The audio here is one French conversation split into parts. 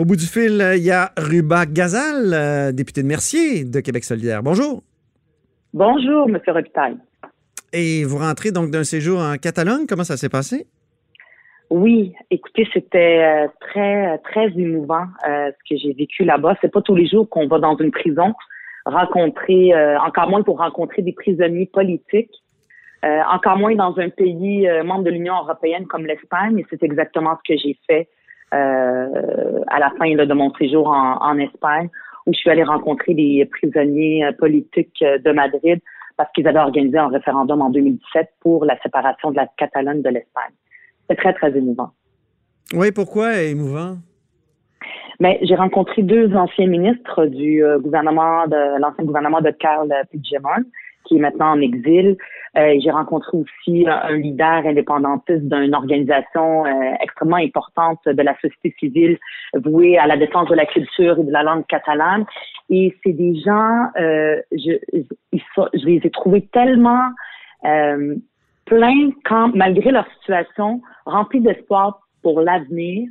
Au bout du fil, il y a Ruba Gazal, euh, député de Mercier de Québec solidaire. Bonjour. Bonjour, M. Robitaille. Et vous rentrez donc d'un séjour en Catalogne. Comment ça s'est passé? Oui, écoutez, c'était euh, très, très émouvant euh, ce que j'ai vécu là-bas. C'est pas tous les jours qu'on va dans une prison rencontrer, encore moins pour rencontrer des prisonniers politiques, encore moins dans un pays membre de l'Union européenne comme l'Espagne. Et c'est exactement ce que j'ai fait euh, à la fin de mon séjour en, Espagne, où je suis allée rencontrer des prisonniers euh, politiques euh, de Madrid parce qu'ils avaient organisé un référendum en 2017 pour la séparation de la Catalogne de l'Espagne. C'est très, très émouvant. Oui, pourquoi émouvant? Mais j'ai rencontré deux anciens ministres du gouvernement de l'ancien gouvernement de Carl Puigdemont, qui est maintenant en exil. Euh, j'ai rencontré aussi un leader indépendantiste d'une organisation euh, extrêmement importante de la société civile vouée à la défense de la culture et de la langue catalane. Et c'est des gens, euh, je, je, les ai trouvés tellement euh, pleins quand, malgré leur situation, remplis d'espoir pour l'avenir.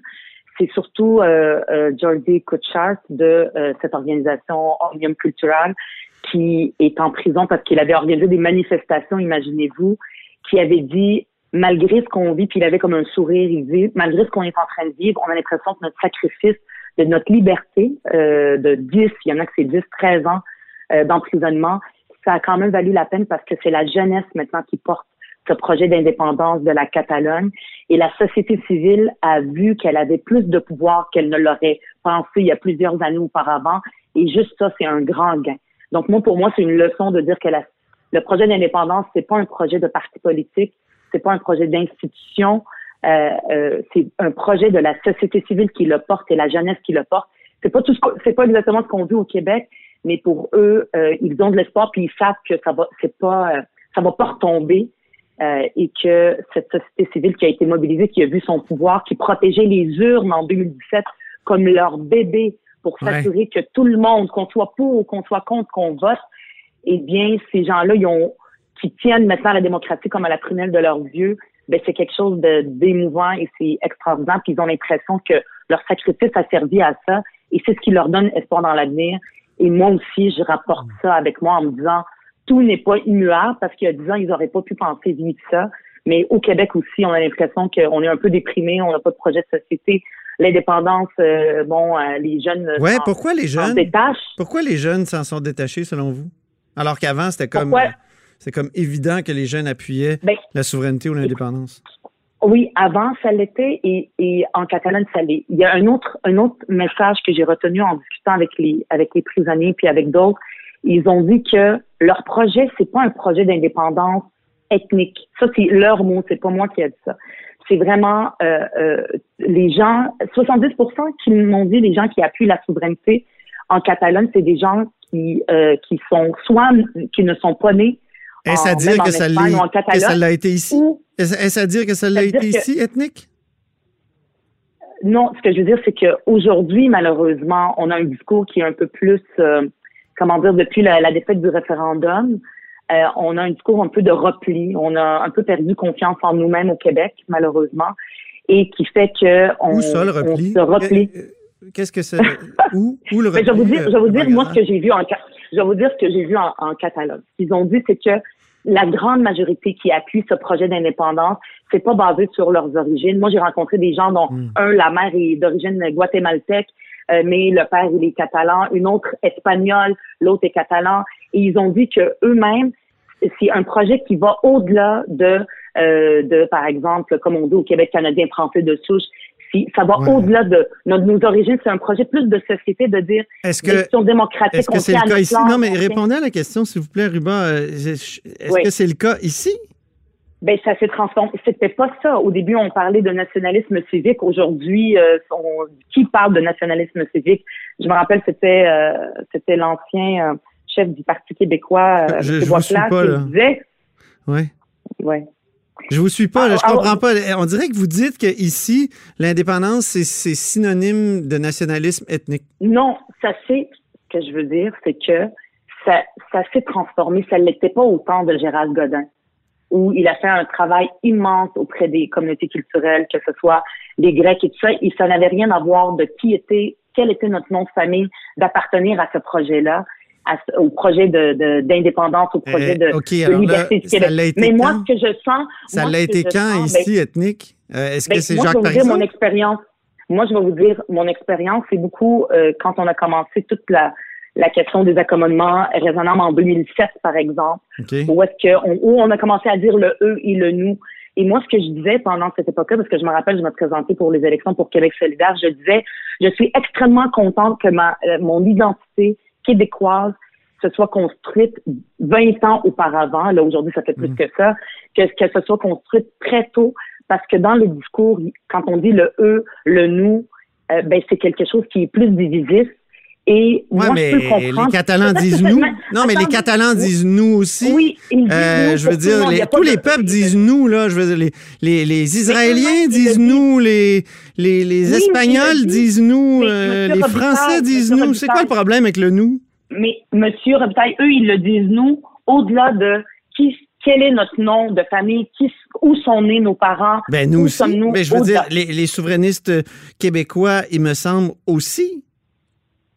C'est surtout euh, euh, Jordi Kutchart de cette organisation Omnium Cultural qui est en prison parce qu'il avait organisé des manifestations, imaginez-vous, qui avait dit malgré ce qu'on vit, puis il avait comme un sourire, il dit malgré ce qu'on est en train de vivre, on a l'impression que notre sacrifice de notre liberté euh, de 10, il y en a que c'est 10, 13 ans euh, d'emprisonnement, ça a quand même valu la peine parce que c'est la jeunesse maintenant qui porte ce projet d'indépendance de la Catalogne et la société civile a vu qu'elle avait plus de pouvoir qu'elle ne l'aurait pensé il y a plusieurs années auparavant et juste ça, c'est un grand gain. Donc, moi, pour moi, c'est une leçon de dire que la, le projet d'indépendance, c'est pas un projet de parti politique, c'est pas un projet d'institution, euh, euh, c'est un projet de la société civile qui le porte et la jeunesse qui le porte. C'est pas tout c'est pas exactement ce qu'on vit au Québec, mais pour eux, euh, ils ont de l'espoir puis ils savent que ça va, c'est pas, euh, ça va pas retomber. Euh, et que cette société civile qui a été mobilisée, qui a vu son pouvoir, qui protégeait les urnes en 2017 comme leur bébé pour s'assurer que tout le monde, qu'on soit pour ou qu'on soit contre, qu'on vote, eh bien, ces gens-là, ils ont, qui tiennent maintenant la démocratie comme à la prunelle de leurs yeux, ben, c'est quelque chose de d'émouvant et c'est extraordinaire. Puis ils ont l'impression que leur sacrifice a servi à ça et c'est ce qui leur donne espoir dans l'avenir. Et moi aussi, je rapporte ça avec moi en me disant, tout n'est pas immuable parce qu'il y a dix ans, ils n'auraient pas pu penser vivre ça. Mais au Québec aussi, on a l'impression qu'on est un peu déprimé, on n'a pas de projet de société l'indépendance, euh, bon, euh, les jeunes ouais, pourquoi les jeunes? détachent. Pourquoi les jeunes s'en sont détachés selon vous? Alors qu'avant c'était comme c'est comme évident que les jeunes appuyaient ben, la souveraineté ou l'indépendance. Oui, avant ça l'était et, et, en Catalogne ça l'est. Il y a un autre un autre message que j'ai retenu en discutant avec les avec les prisonniers puis avec d'autres. Ils ont dit que leur projet c'est pas un projet d'indépendance ethnique. Ça c'est leur mot, c'est pas moi qui ai dit ça c'est vraiment euh, euh, les gens, 70% qui m'ont dit les gens qui appuient la souveraineté en Catalogne, c'est des gens qui euh, qui sont soit qui ne sont pas nés Est-ce à dire que ça, l'a été ici? Est-ce à dire que ça l'a été ici, ethnique? Non, ce que je veux dire, c'est qu'aujourd'hui, malheureusement, on a un discours qui est un peu plus, comment dire, depuis la défaite du référendum, euh, on a un discours un peu de repli. On a un peu perdu confiance en nous-mêmes au Québec, malheureusement, et qui fait que on, Où ça, le repli? se replie. Euh, euh, qu'est-ce que c'est? où, où, le repli? je vais vous dire, je vais vous dire moi ce que j'ai vu en je vais vous dire ce que j'ai vu en, en Catalogne. Ce qu'ils ont dit, c'est que la grande majorité qui appuie ce projet d'indépendance, c'est pas basé sur leurs origines. Moi, j'ai rencontré des gens dont hmm. un, la mère est d'origine guatémaltèque, mais le père il est catalan, une autre espagnole, l'autre est catalan, et ils ont dit que eux-mêmes c'est un projet qui va au-delà de, euh, de, par exemple, comme on dit au Québec canadien français de souche, si, ça va au-delà de nos, nos origines. C'est un projet plus de société, de dire est-ce que, démocratique. Est-ce que c'est le cas ici? Non, mais répondez à la question, s'il vous plaît, Ruba. Euh, est-ce que c'est le cas ici? Ben ça s'est transformé. C'était pas ça. Au début, on parlait de nationalisme civique. Aujourd'hui, euh, qui parle de nationalisme civique? Je me rappelle, c'était euh, c'était l'ancien chef du Parti québécois, euh, je, je vous suis pas, là. disait. Oui. Ouais. Je vous suis pas, là, je ah, comprends pas. On dirait que vous dites que ici, l'indépendance, c'est synonyme de nationalisme ethnique. Non, ça c'est ce que je veux dire, c'est que ça, ça s'est transformé. Ça ne l'était pas au temps de Gérald Godin, où il a fait un travail immense auprès des communautés culturelles, que ce soit les Grecs et tout ça, et ça n'avait rien à voir de qui était quel était notre nom de famille, d'appartenir à ce projet-là, au projet de, d'indépendance, au projet de, liberté du Québec. Mais moi, ce que je sens... Ça l'a été quand ici, ben, ethnique? Euh, est-ce que ben, c'est Jacques je vais vous dire mon expérience. Moi, je vais vous dire mon expérience. C'est beaucoup euh, quand on a commencé toute la, la question des accommodements raisonnables en 2007, par exemple, où est-ce qu'on où on a commencé à dire le eux et le nous. Et moi, ce que je disais pendant cette époque-là, parce que je me rappelle, je me présentais pour les élections pour Québec solidaire, je disais, je suis extrêmement contente que ma euh, mon identité québécoise se soit construite 20 ans auparavant. Là, aujourd'hui, ça fait plus mm. que ça. Que, que ce soit construite très tôt, parce que dans le discours, quand on dit le eux, le nous, euh, ben c'est quelque chose qui est plus divisif et moi, mais les Catalans disent nous. Non, mais les Catalans disent nous aussi. Oui, ils disent euh, Je veux dire, tous les peuples disent nous, là. Je veux dire, les, les, Israéliens disent nous, les, les, les Espagnols disent nous, euh, les Français disent nous. C'est quoi le problème avec le nous? Mais, Monsieur Robitaille, eux, ils le disent nous, au-delà de qui quel est notre nom de famille, qui, où sont nés nos parents. Ben nous aussi. mais je veux dire, les, les, souverainistes québécois, il me semble aussi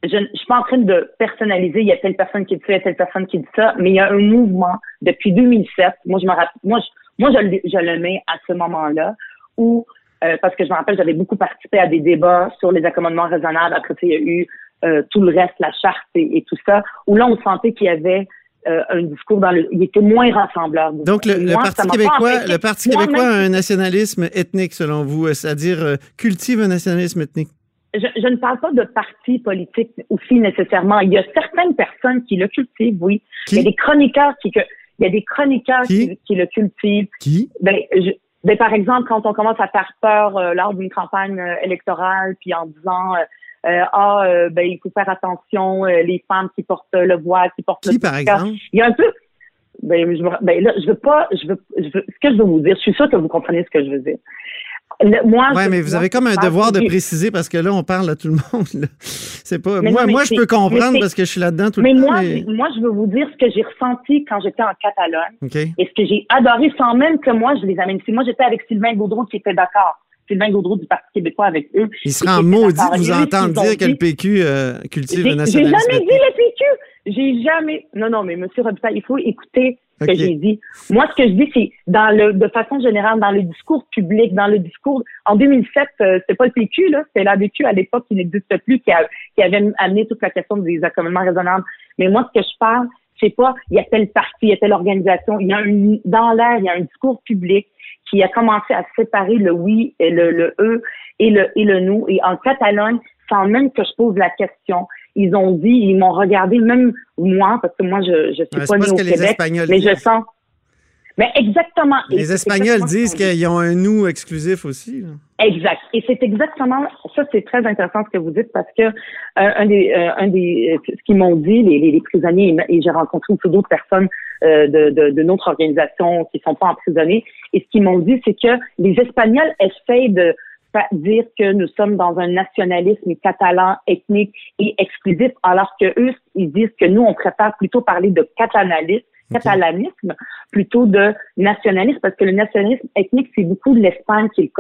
je ne suis pas en train de personnaliser, il y a telle personne qui dit ça, il y a telle personne qui dit ça, mais il y a un mouvement depuis 2007. Moi, je me rappelle, moi, je, moi, je, le, je le mets à ce moment-là où, euh, parce que je me rappelle, j'avais beaucoup participé à des débats sur les accommodements raisonnables. Après, il y a eu euh, tout le reste, la charte et, tout ça, où là, on sentait qu'il y avait euh, un discours dans le, il était moins rassembleur. Donc le, Parti québécois, le Parti québécois a un nationalisme ethnique selon vous, c'est-à-dire cultive un nationalisme ethnique je, ne parle pas de partis politiques aussi nécessairement. Il y a certaines personnes qui le cultivent, oui. il y a des chroniqueurs qui, il y a des chroniqueurs qui, le cultivent. Qui? Ben, ben, par exemple, quand on commence à faire peur euh, lors d'une campagne euh, électorale, puis en disant euh, ah ben il faut faire attention les femmes qui portent le voile, qui portent qui, par exemple? Il y a un peu ben, je, ben là, je veux pas, je veux, je veux, ce que je veux vous dire, je suis sûre que vous comprenez ce que je veux dire moi, ouais, mais vous avez comme un devoir de préciser parce que là, on parle à tout le monde. C'est pas. moi, moi je peux comprendre parce que je suis là-dedans tout le temps. Moi, mais moi, je veux vous dire ce que j'ai ressenti quand j'étais en Catalogne et ce que j'ai adoré sans même que moi je les amène ici. Moi, j'étais avec Sylvain Gaudreau qui était d'accord. Sylvain Gaudreau du Parti québécois avec eux. Il sera en maudit de vous entendre dire que le PQ euh, cultive le nationalisme. J'ai jamais dit le PQ. J'ai jamais. Non, non, mais Monsieur Robitaille, il faut écouter que j'ai dit. Moi, ce que je dis, c'est dans le, de façon générale, dans le discours public, dans le discours. En 2007, euh, c'est pas le PQ, là, c'était l'ADQ à l'époque qui n'existe plus, qui, a, qui avait amené toute la question des accommodements raisonnables. Mais moi, ce que je parle, c'est pas il y a tel parti, il y a telle organisation. Il y a un, dans l'air, il y a un discours public qui a commencé à séparer le oui et le, le eux et le et le nous. Et en Catalogne, sans même que je pose la question, ils ont dit, ils m'ont regardé, même moi, parce que moi, je, je suis pas née au Québec, mais je sens. Mais exactement. Les Espagnols disent qu'ils ont un nous exclusif aussi. Exact. Et c'est exactement ça. C'est très intéressant ce que vous dites parce que euh, un des, euh, un des, ce qu'ils m'ont dit les, les, prisonniers et j'ai rencontré aussi d'autres personnes euh, de, de, de, notre organisation qui sont pas emprisonnés et ce qu'ils m'ont dit c'est que les Espagnols essayent de dire que nous sommes dans un nationalisme catalan ethnique et exclusif, alors que eux, ils disent que nous, on préfère plutôt parler de catalanisme, catalanisme plutôt de nationalisme, parce que le nationalisme ethnique, c'est beaucoup de l'Espagne qui,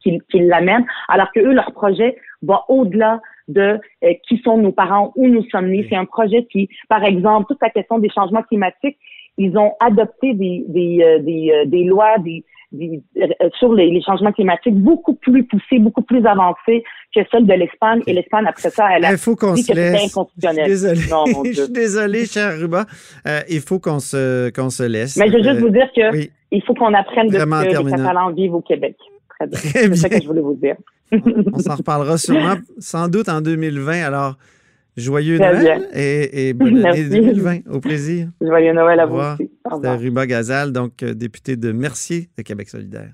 qui, qui l'amène, alors que eux, leur projet va au-delà de euh, qui sont nos parents, où nous sommes nés. C'est un projet qui, par exemple, toute la question des changements climatiques, ils ont adopté des, des, euh, des, euh, des lois, des, sur les, changements climatiques beaucoup plus poussées, beaucoup plus avancées que celles de l'Espagne. Et l'Espagne, après ça, elle a il faut qu'on dit que c'était inconstitutionnel. Je suis désolé, je suis désolé cher Ruba. Euh, il faut qu'on se, qu'on se laisse. Mais je veux juste vous dire que il faut qu'on apprenne de ce que les Catalans vivent au Québec. Très bien. C'est ça que je voulais vous dire. on s'en reparlera sûrement, sans doute en 2020. Alors, Joyeux Noël et, bonne année 2020. Au plaisir. Joyeux Noël à vous aussi. C'était Ruba Gazal, donc euh, député de Mercier de Québec solidaire.